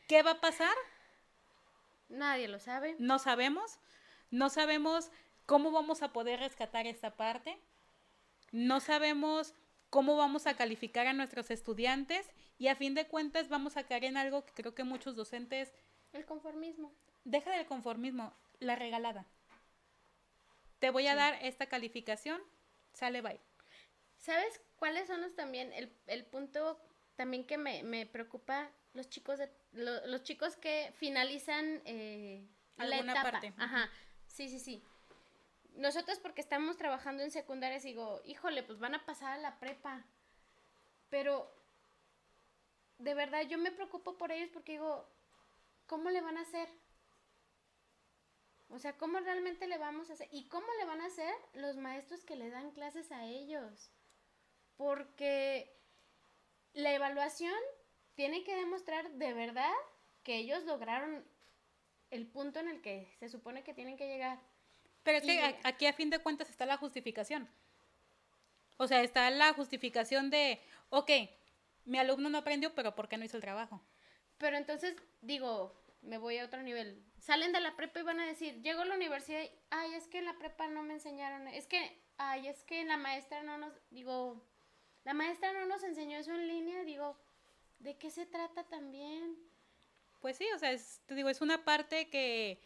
¿Qué va a pasar? Nadie lo sabe. No sabemos. No sabemos cómo vamos a poder rescatar esta parte. No sabemos cómo vamos a calificar a nuestros estudiantes y a fin de cuentas vamos a caer en algo que creo que muchos docentes El conformismo. deja del conformismo, la regalada. Te voy a Sí. dar esta calificación, sale bye. ¿Sabes cuáles son los también el, el punto también que me, me preocupa los chicos de lo- los chicos que finalizan eh, la etapa? parte. Ajá. Sí, sí, sí. Nosotros porque estamos trabajando en secundarias digo, híjole, pues van a pasar a la prepa. Pero de verdad yo me preocupo por ellos porque digo, ¿cómo le van a hacer? O sea, ¿cómo realmente le vamos a hacer? ¿Y cómo le van a hacer los maestros que le dan clases a ellos? Porque la evaluación tiene que demostrar de verdad que ellos lograron el punto en el que se supone que tienen que llegar. Pero es que Y- aquí a fin de cuentas está la justificación. O sea, está la justificación de, ok, mi alumno no aprendió, pero ¿por qué no hizo el trabajo? Pero entonces, digo, me voy a otro nivel. Salen de la prepa y van a decir, llego a la universidad y, ay, es que en la prepa no me enseñaron, es que, ay, es que la maestra no nos, digo, la maestra no nos enseñó eso en línea, digo, ¿de qué se trata también? Pues sí, o sea, es- te digo, es una parte que,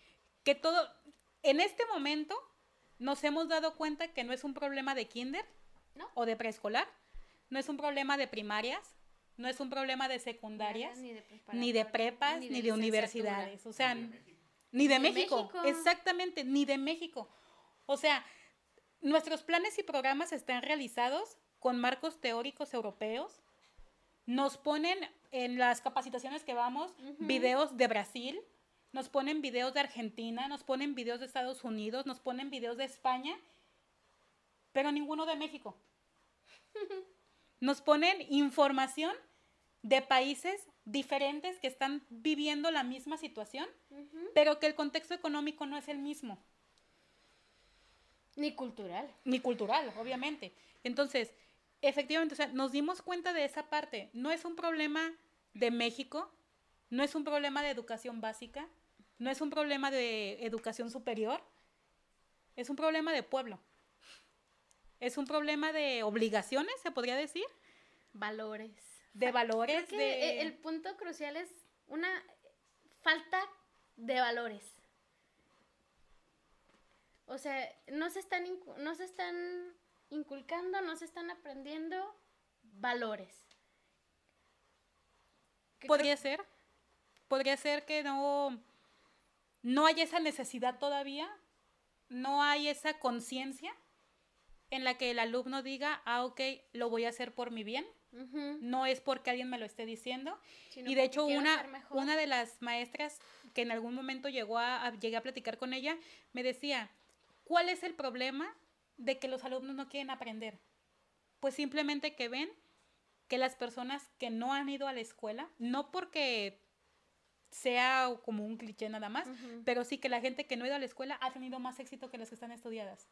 que todo, en este momento nos hemos dado cuenta que no es un problema de kinder ¿No? o de preescolar, no es un problema de primarias, no es un problema de secundarias, Ni de, ni de preparatoria, prepas, ni de, universidades. O sea, Ni de México. Ni de, México. Exactamente, ni de México. O sea, nuestros planes y programas están realizados con marcos teóricos europeos. Nos ponen en las capacitaciones que vamos videos de Brasil, nos ponen videos de Argentina, nos ponen videos de Estados Unidos, nos ponen videos de España, pero ninguno de México. Nos ponen información de países diferentes que están viviendo la misma situación, pero que el contexto económico no es el mismo. Ni cultural. Ni cultural, obviamente. Entonces, efectivamente, o sea, nos dimos cuenta de esa parte. No es un problema de México, no es un problema de educación básica, no es un problema de educación superior, es un problema de pueblo. Es un problema de obligaciones, se podría decir. Valores. De valores. E, el punto crucial es una falta de valores. O sea, no se están, no se están inculcando, no se están aprendiendo valores. Podría ser. Podría ser que no, no hay esa necesidad todavía, no hay esa conciencia en la que el alumno diga, ah, ok, lo voy a hacer por mi bien. No es porque alguien me lo esté diciendo. y de hecho, una, una de las maestras que en algún momento llegó a, llegué a platicar con ella, me decía, ¿cuál es el problema de que los alumnos no quieren aprender? Pues simplemente que ven que las personas que no han ido a la escuela, no porque sea como un cliché nada más, pero sí que la gente que no ha ido a la escuela ha tenido más éxito que las que están estudiadas.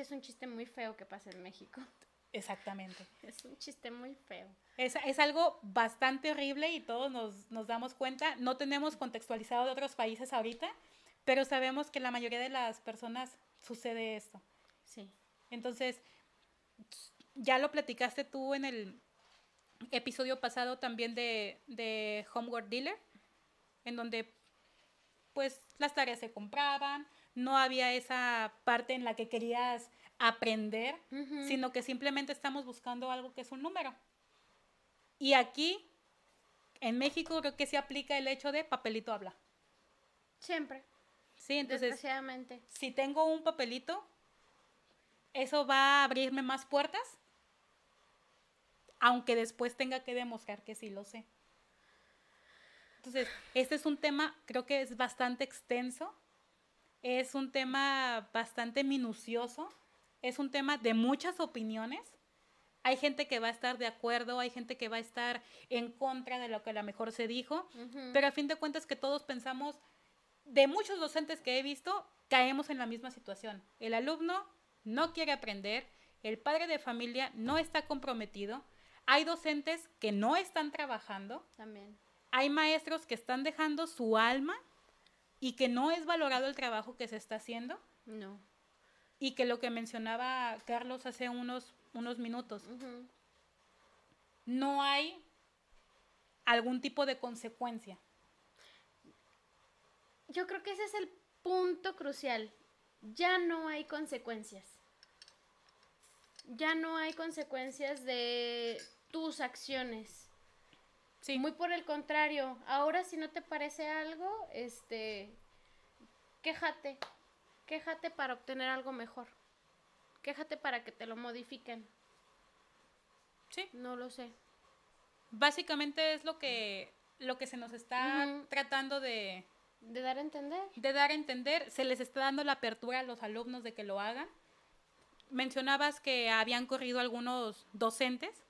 Que es un chiste muy feo que pasa en México. Exactamente. Es un chiste muy feo. Es, es algo bastante horrible y todos nos, nos, damos cuenta. No tenemos contextualizado de otros países ahorita, pero sabemos que la mayoría de las personas sucede esto. Sí. Entonces, ya lo platicaste tú en el episodio pasado también de, de Homework Dealer, en donde pues las tareas se compraban, no había esa parte en la que querías aprender, sino que simplemente estamos buscando algo que es un número. Y aquí, en México, creo que se aplica el hecho de papelito habla. Siempre. Sí, entonces. Si tengo un papelito, eso va a abrirme más puertas, aunque después tenga que demostrar que sí lo sé. Entonces, este es un tema, creo que es bastante extenso, es un tema bastante minucioso, es un tema de muchas opiniones. Hay gente que va a estar de acuerdo, hay gente que va a estar en contra de lo que a lo mejor se dijo, pero a fin de cuentas que todos pensamos, de muchos docentes que he visto, caemos en la misma situación. El alumno no quiere aprender, el padre de familia no está comprometido, hay docentes que no están trabajando, también. Hay maestros que están dejando su alma y que no es valorado el trabajo que se está haciendo. No y que lo que mencionaba Carlos hace unos, unos minutos, no hay algún tipo de consecuencia. Yo creo que ese es el punto crucial. Ya no hay consecuencias. Ya no hay consecuencias de tus acciones. Sí. Muy por el contrario, ahora si no te parece algo, este, quéjate, Quéjate para obtener algo mejor. Quéjate para que te lo modifiquen. Sí. No lo sé. Básicamente es lo que, lo que se nos está tratando de... De dar a entender. De dar a entender. Se les está dando la apertura a los alumnos de que lo hagan. Mencionabas que habían corrido algunos docentes.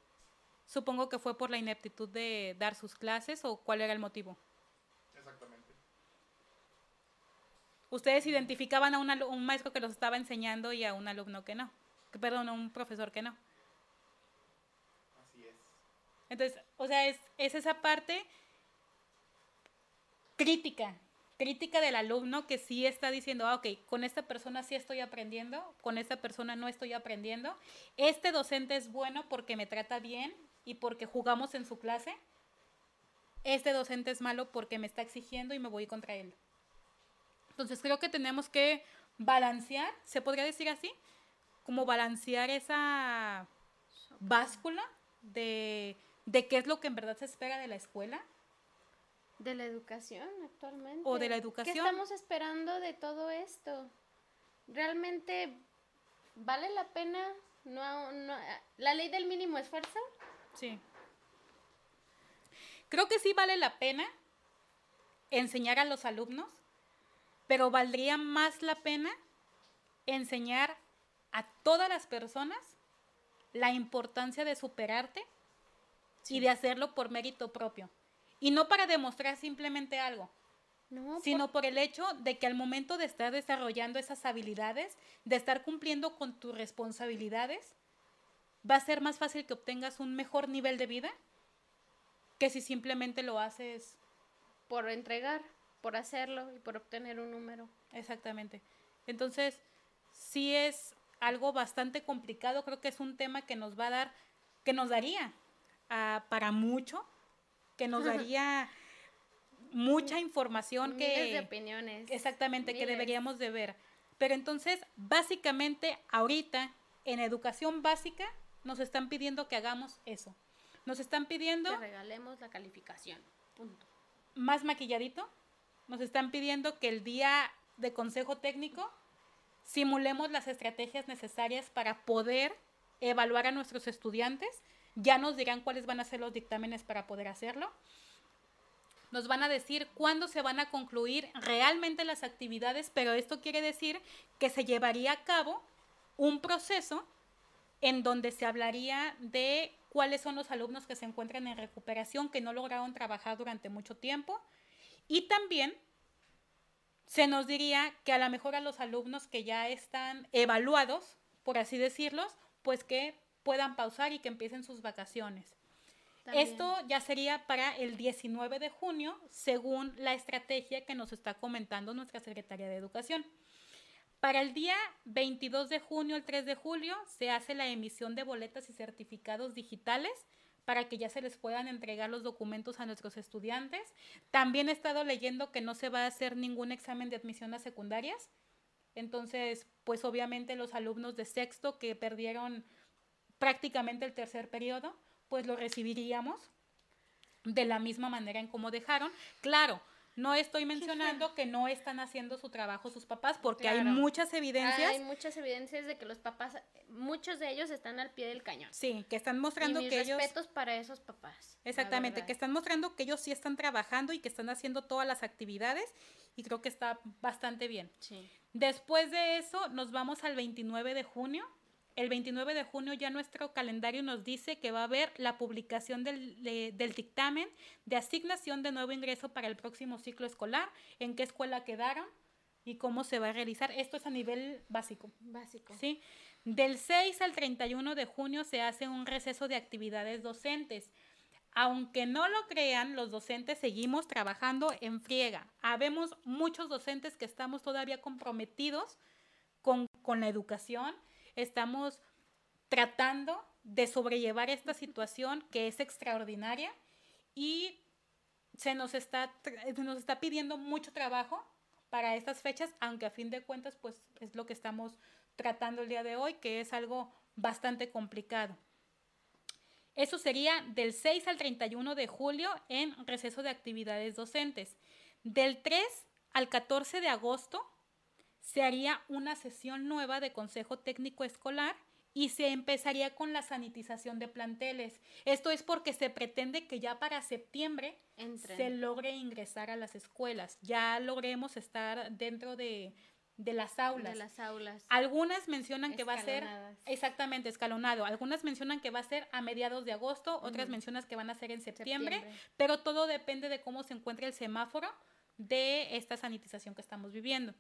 Supongo que fue por la ineptitud de dar sus clases o cuál era el motivo. ustedes identificaban a un, maestro que los estaba enseñando y a un alumno que no. Perdón, a un profesor que no. Así es. Entonces, o sea, es, esa parte crítica, crítica del alumno que sí está diciendo, ah, ok, con esta persona sí estoy aprendiendo, con esta persona no estoy aprendiendo. Este docente es bueno porque me trata bien y porque jugamos en su clase. Este docente es malo porque me está exigiendo y me voy contra él. Entonces creo que tenemos que balancear, se podría decir así, como balancear esa báscula de, qué es lo que en verdad se espera de la escuela De la educación actualmente. O de la educación. ¿Qué estamos esperando de todo esto? ¿Realmente vale la pena? No, no, ¿La ley del mínimo esfuerzo? Sí. Creo que sí vale la pena enseñar a los alumnos, pero valdría más la pena enseñar a todas las personas la importancia de superarte y de hacerlo por mérito propio. Y no para demostrar simplemente algo, sino por... el hecho de que al momento de estar desarrollando esas habilidades, de estar cumpliendo con tus responsabilidades, va a ser más fácil que obtengas un mejor nivel de vida que si simplemente lo haces por entregar, por hacerlo y por obtener un número. Exactamente. Entonces, sí es algo bastante complicado, creo que es un tema que nos va a dar, que nos daría ah, para mucho, que nos daría mucha información Miles que... de opiniones. Exactamente, que deberíamos de ver. Pero entonces, básicamente, ahorita, en educación básica, nos están pidiendo que hagamos eso. Nos están pidiendo... Que regalemos la calificación. Punto. Más maquilladito. Nos están pidiendo que el día de consejo técnico simulemos las estrategias necesarias para poder evaluar a nuestros estudiantes. Ya nos dirán cuáles van a ser los dictámenes para poder hacerlo. Nos van a decir cuándo se van a concluir realmente las actividades, pero esto quiere decir que se llevaría a cabo un proceso en donde se hablaría de cuáles son los alumnos que se encuentran en recuperación, que no lograron trabajar durante mucho tiempo, y también se nos diría que a lo mejor a los alumnos que ya están evaluados, por así decirlos, pues que puedan pausar y que empiecen sus vacaciones. Esto ya sería para el 19 de junio, según la estrategia que nos está comentando nuestra Secretaría de Educación. Para el día 22 de junio, el 3 de julio, se hace la emisión de boletas y certificados digitales para que ya se les puedan entregar los documentos a nuestros estudiantes. También he estado leyendo que no se va a hacer ningún examen de admisión a secundarias. Entonces, pues obviamente los alumnos de sexto que perdieron prácticamente el tercer periodo, pues lo recibiríamos de la misma manera en como dejaron. Claro, no estoy mencionando que no están haciendo su trabajo sus papás, porque hay muchas evidencias. Hay muchas evidencias de que los papás, muchos de ellos están al pie del cañón. Sí, que están mostrando y mis que ellos. respetos para esos papás. Exactamente, que están mostrando que ellos sí están trabajando y que están haciendo todas las actividades, y creo que está bastante bien. Sí. Después de eso, nos vamos al 29 de junio el 29 de junio ya nuestro calendario nos dice que va a haber la publicación del, del, dictamen de asignación de nuevo ingreso para el próximo ciclo escolar, en qué escuela quedaron y cómo se va a realizar. Esto es a nivel básico. Básico. Sí. Del 6 al 31 de junio se hace un receso de actividades docentes. Aunque no lo crean, los docentes seguimos trabajando en friega. Habemos muchos docentes que estamos todavía comprometidos con, con la educación estamos tratando de sobrellevar esta situación que es extraordinaria y se nos está, nos está pidiendo mucho trabajo para estas fechas, aunque a fin de cuentas pues es lo que estamos tratando el día de hoy, que es algo bastante complicado. Eso sería del 6 al 31 de julio en receso de actividades docentes. Del 3 al 14 de agosto se haría una sesión nueva de Consejo Técnico Escolar y se empezaría con la sanitización de planteles. Esto es porque se pretende que ya para septiembre se logre ingresar a las escuelas, ya logremos estar dentro de, las aulas. De las aulas. Algunas mencionan que va a ser exactamente escalonado. Algunas mencionan que va a ser a mediados de agosto, otras mencionan que van a ser en septiembre, pero todo depende de cómo se encuentre el semáforo de esta sanitización que estamos viviendo.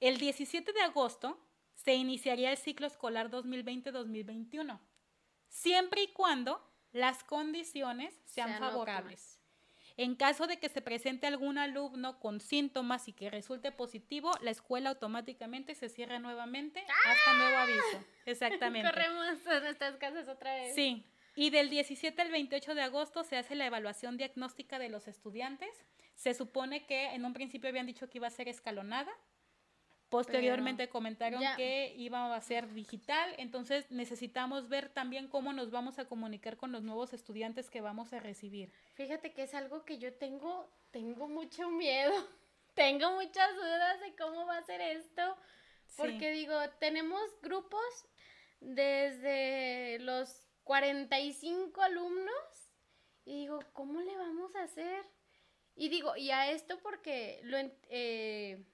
El 17 de agosto se iniciaría el ciclo escolar 2020-2021, siempre y cuando las condiciones sean, favorables. En caso de que se presente algún alumno con síntomas y que resulte positivo, la escuela automáticamente se cierra nuevamente hasta nuevo aviso. Exactamente. Corremos a nuestras casas otra vez. Sí. Y del 17 al 28 de agosto se hace la evaluación diagnóstica de los estudiantes. Se supone que en un principio habían dicho que iba a ser escalonada, Posteriormente comentaron que iba a ser digital, entonces necesitamos ver también cómo nos vamos a comunicar con los nuevos estudiantes que vamos a recibir. Fíjate que es algo que yo tengo, tengo mucho miedo, tengo muchas dudas de cómo va a ser esto, porque digo, tenemos grupos desde los 45 alumnos y digo, ¿cómo le vamos a hacer? Y digo, y a esto porque lo... Eh,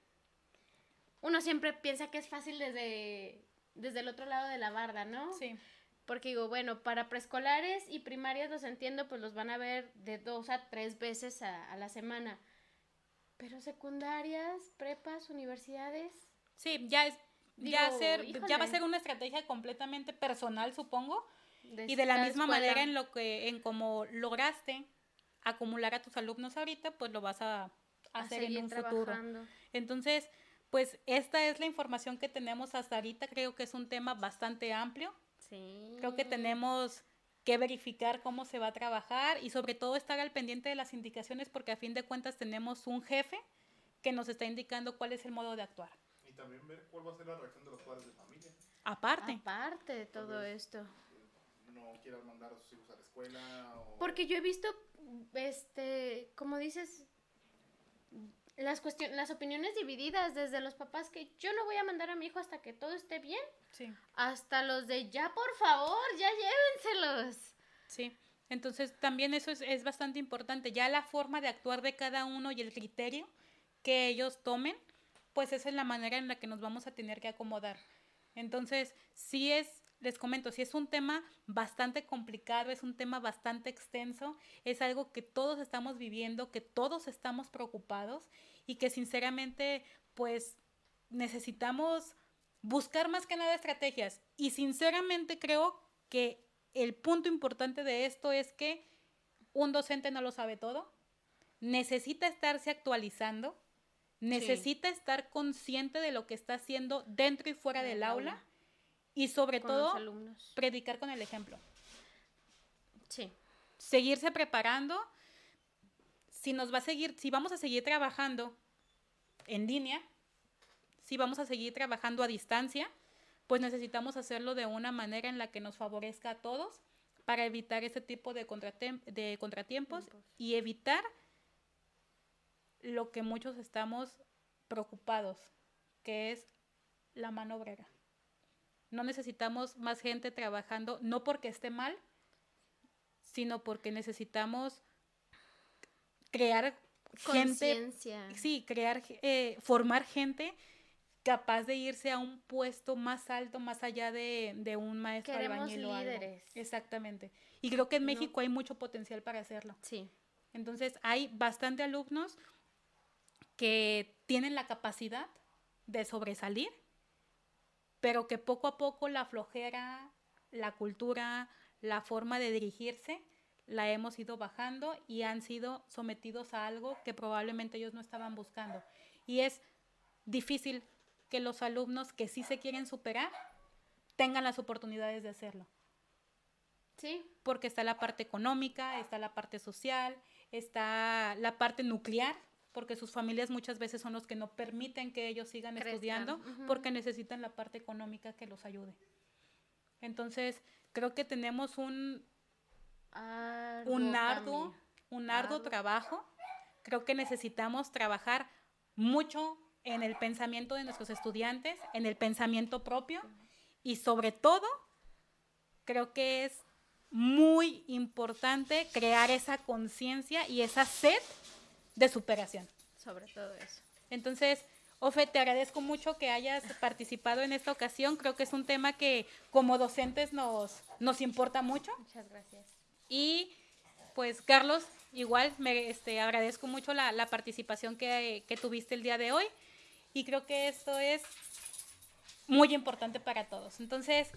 uno siempre piensa que es fácil desde, desde el otro lado de la barda, ¿no? Sí. Porque digo, bueno, para preescolares y primarias los entiendo, pues los van a ver de dos a tres veces a, la semana. Pero secundarias, prepas, universidades. Sí, ya es ya, ya va a ser una estrategia completamente personal, supongo. y de la misma manera en lo que en cómo lograste acumular a tus alumnos ahorita, pues lo vas a, hacer en un futuro. Entonces, pues esta es la información que tenemos hasta ahorita. Creo que es un tema bastante amplio. Sí. Creo que tenemos que verificar cómo se va a trabajar y sobre todo estar al pendiente de las indicaciones porque a fin de cuentas tenemos un jefe que nos está indicando cuál es el modo de actuar. Y también ver cuál va a ser la reacción de los padres de familia. Aparte. Aparte de todo esto. No quieran mandar a sus hijos a la escuela. Porque yo he visto, este, como dices, las cuestiones, las opiniones divididas desde los papás que yo no voy a mandar a mi hijo hasta que todo esté bien, sí. hasta los de ya por favor, ya llévenselos. Sí. Entonces también eso es, es bastante importante. Ya la forma de actuar de cada uno y el criterio que ellos tomen, pues esa es la manera en la que nos vamos a tener que acomodar. Entonces, sí es les comento, si es un tema bastante complicado, es un tema bastante extenso, es algo que todos estamos viviendo, que todos estamos preocupados y que sinceramente pues necesitamos buscar más que nada estrategias. Y sinceramente creo que el punto importante de esto es que un docente no lo sabe todo, necesita estarse actualizando, necesita estar consciente de lo que está haciendo dentro y fuera del aula y sobre todo, predicar con el ejemplo. Sí. Seguirse preparando. Si nos va a seguir, si vamos a seguir trabajando en línea, si vamos a seguir trabajando a distancia, pues necesitamos hacerlo de una manera en la que nos favorezca a todos para evitar ese tipo de, de contratiempos y evitar lo que muchos estamos preocupados, que es la mano obrera. No necesitamos más gente trabajando, no porque esté mal, sino porque necesitamos crear gente, sí, crear, eh, formar gente capaz de irse a un puesto más alto, más allá de, un maestro albañil o algo. Exactamente. Y creo que en México hay mucho potencial para hacerlo. Sí. Entonces, hay bastante alumnos que tienen la capacidad de sobresalir pero que poco a poco la flojera, la cultura, la forma de dirigirse, la hemos ido bajando y han sido sometidos a algo que probablemente ellos no estaban buscando. Y es difícil que los alumnos que sí se quieren superar tengan las oportunidades de hacerlo. Sí. Porque está la parte económica, está la parte social, está la parte nuclear, porque sus familias muchas veces son los que no permiten que ellos sigan estudiando porque necesitan la parte económica que los ayude. Entonces, creo que tenemos un, un arduo, un arduo, trabajo. Creo que necesitamos trabajar mucho en el pensamiento de nuestros estudiantes, en el pensamiento propio y sobre todo, creo que es muy importante crear esa conciencia y esa sed de superación. Sobre todo eso. Entonces, Ofe, te agradezco mucho que hayas participado en esta ocasión. Creo que es un tema que como docentes nos, nos importa mucho. Muchas gracias. Y pues, Carlos, igual me este, agradezco mucho la, la participación que, que tuviste el día de hoy. Y creo que esto es muy importante para todos. Entonces,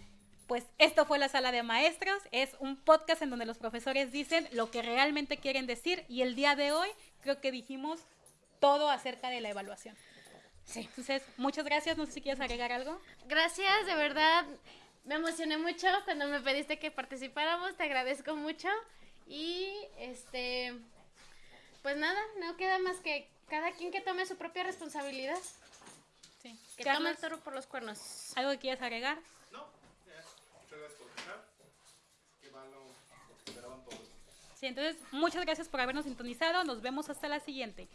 pues esto fue la sala de maestros, es un podcast en donde los profesores dicen lo que realmente quieren decir y el día de hoy creo que dijimos todo acerca de la evaluación. Sí. Entonces, muchas gracias. No sé si quieres agregar algo. Gracias, de verdad. Me emocioné mucho cuando me pediste que participáramos. Te agradezco mucho. Y este. Pues nada, no queda más que cada quien que tome su propia responsabilidad. Sí. Que tome el toro por los cuernos. ¿Algo que quieras agregar? entonces, muchas gracias por habernos sintonizado. Nos vemos hasta la siguiente.